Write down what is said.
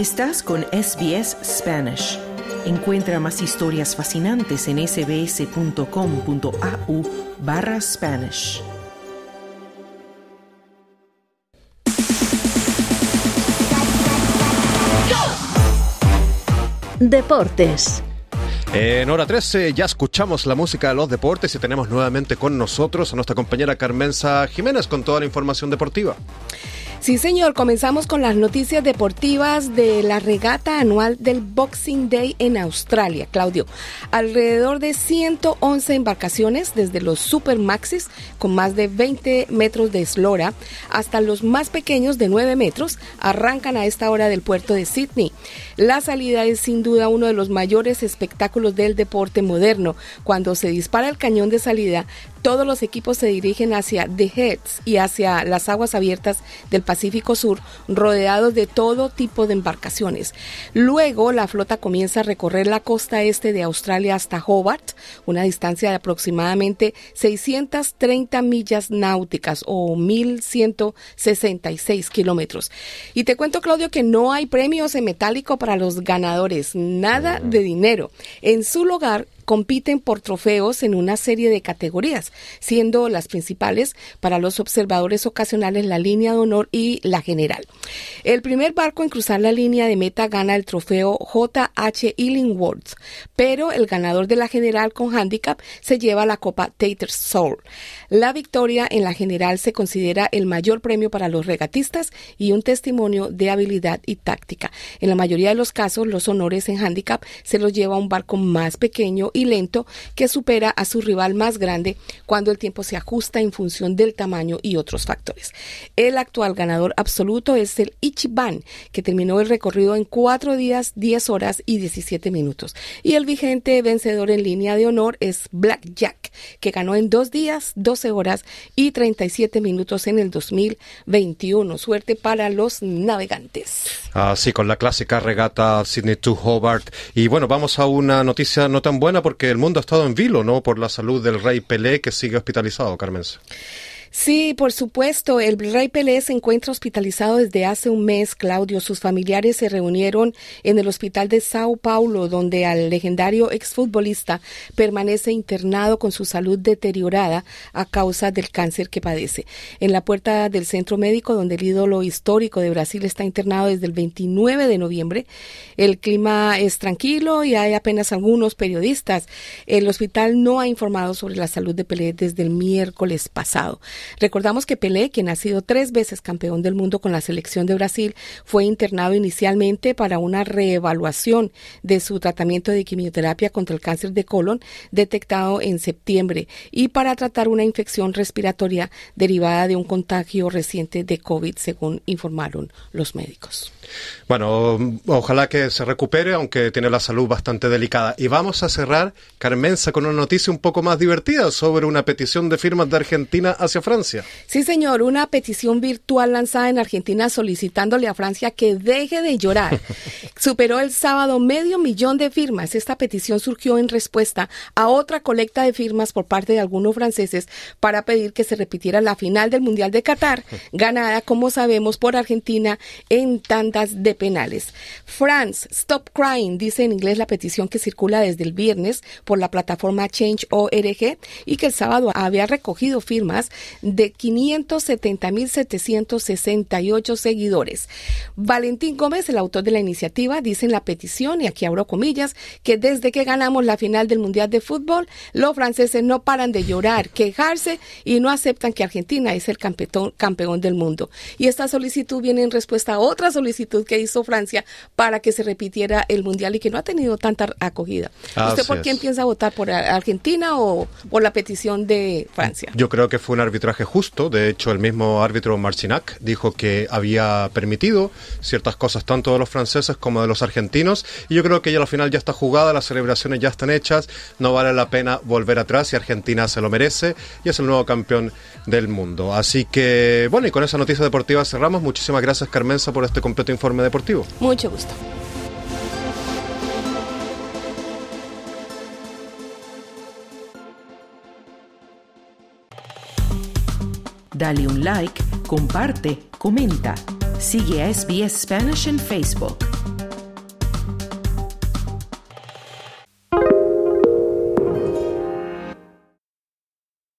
Estás con SBS Spanish. Encuentra más historias fascinantes en sbs.com.au barra Spanish. Deportes. En hora 13 ya escuchamos la música de los deportes y tenemos nuevamente con nosotros a nuestra compañera Carmenza Jiménez con toda la información deportiva. Sí, señor, comenzamos con las noticias deportivas de la regata anual del Boxing Day en Australia. Claudio, alrededor de 111 embarcaciones, desde los Super Maxis con más de 20 metros de eslora hasta los más pequeños de 9 metros, arrancan a esta hora del puerto de Sydney. La salida es sin duda uno de los mayores espectáculos del deporte moderno. Cuando se dispara el cañón de salida, todos los equipos se dirigen hacia The Heads y hacia las aguas abiertas del Pacífico Sur, rodeados de todo tipo de embarcaciones. Luego, la flota comienza a recorrer la costa este de Australia hasta Hobart, una distancia de aproximadamente 630 millas náuticas o 1.166 kilómetros. Y te cuento, Claudio, que no hay premios en metálico para los ganadores, nada de dinero. En su lugar, compiten por trofeos en una serie de categorías, siendo las principales para los observadores ocasionales la línea de honor y la general. El primer barco en cruzar la línea de meta gana el trofeo JH Illingworth, pero el ganador de la general con handicap se lleva la Copa Tater Soul. La victoria en la general se considera el mayor premio para los regatistas y un testimonio de habilidad y táctica. En la mayoría de los casos, los honores en handicap se los lleva un barco más pequeño y lento que supera a su rival más grande cuando el tiempo se ajusta en función del tamaño y otros factores. El actual ganador absoluto es el Ichiban, que terminó el recorrido en 4 días, 10 horas y 17 minutos. Y el vigente vencedor en línea de honor es Black Jack, que ganó en 2 días, 12 horas y 37 minutos en el 2021. Suerte para los navegantes. Así, con la clásica regata Sydney to Hobart. Y bueno, vamos a una noticia no tan buena porque el mundo ha estado en vilo, ¿no? Por la salud del rey Pelé que sigue hospitalizado, Carmen. Sí, por supuesto. El rey Pelé se encuentra hospitalizado desde hace un mes, Claudio. Sus familiares se reunieron en el hospital de Sao Paulo, donde al legendario exfutbolista permanece internado con su salud deteriorada a causa del cáncer que padece. En la puerta del centro médico, donde el ídolo histórico de Brasil está internado desde el 29 de noviembre, el clima es tranquilo y hay apenas algunos periodistas. El hospital no ha informado sobre la salud de Pelé desde el miércoles pasado. Recordamos que Pelé, quien ha sido tres veces campeón del mundo con la selección de Brasil, fue internado inicialmente para una reevaluación de su tratamiento de quimioterapia contra el cáncer de colon detectado en septiembre y para tratar una infección respiratoria derivada de un contagio reciente de COVID, según informaron los médicos. Bueno, ojalá que se recupere, aunque tiene la salud bastante delicada. Y vamos a cerrar, Carmenza, con una noticia un poco más divertida sobre una petición de firmas de Argentina hacia. Sí, señor, una petición virtual lanzada en Argentina solicitándole a Francia que deje de llorar. Superó el sábado medio millón de firmas. Esta petición surgió en respuesta a otra colecta de firmas por parte de algunos franceses para pedir que se repitiera la final del Mundial de Qatar, ganada, como sabemos, por Argentina en tantas de penales. France, Stop Crying, dice en inglés la petición que circula desde el viernes por la plataforma Change.org y que el sábado había recogido firmas de 570.768 seguidores. Valentín Gómez, el autor de la iniciativa, dice en la petición, y aquí abro comillas, que desde que ganamos la final del Mundial de Fútbol, los franceses no paran de llorar, quejarse y no aceptan que Argentina es el campeón, campeón del mundo. Y esta solicitud viene en respuesta a otra solicitud que hizo Francia para que se repitiera el Mundial y que no ha tenido tanta acogida. ¿Usted por quién piensa votar? ¿Por Argentina o por la petición de Francia? Yo creo que fue un arbitraje justo. De hecho, el mismo árbitro Marcinac dijo que había permitido ciertas cosas tanto de los franceses como de los argentinos. Y yo creo que ya la final ya está jugada, las celebraciones ya están hechas. No vale la pena volver atrás y Argentina se lo merece y es el nuevo campeón del mundo. Así que, bueno, y con esa noticia deportiva cerramos. Muchísimas gracias, Carmenza, por este completo informe deportivo. Mucho gusto. Dale un like, comparte, comenta. Sigue a SBS Spanish en Facebook.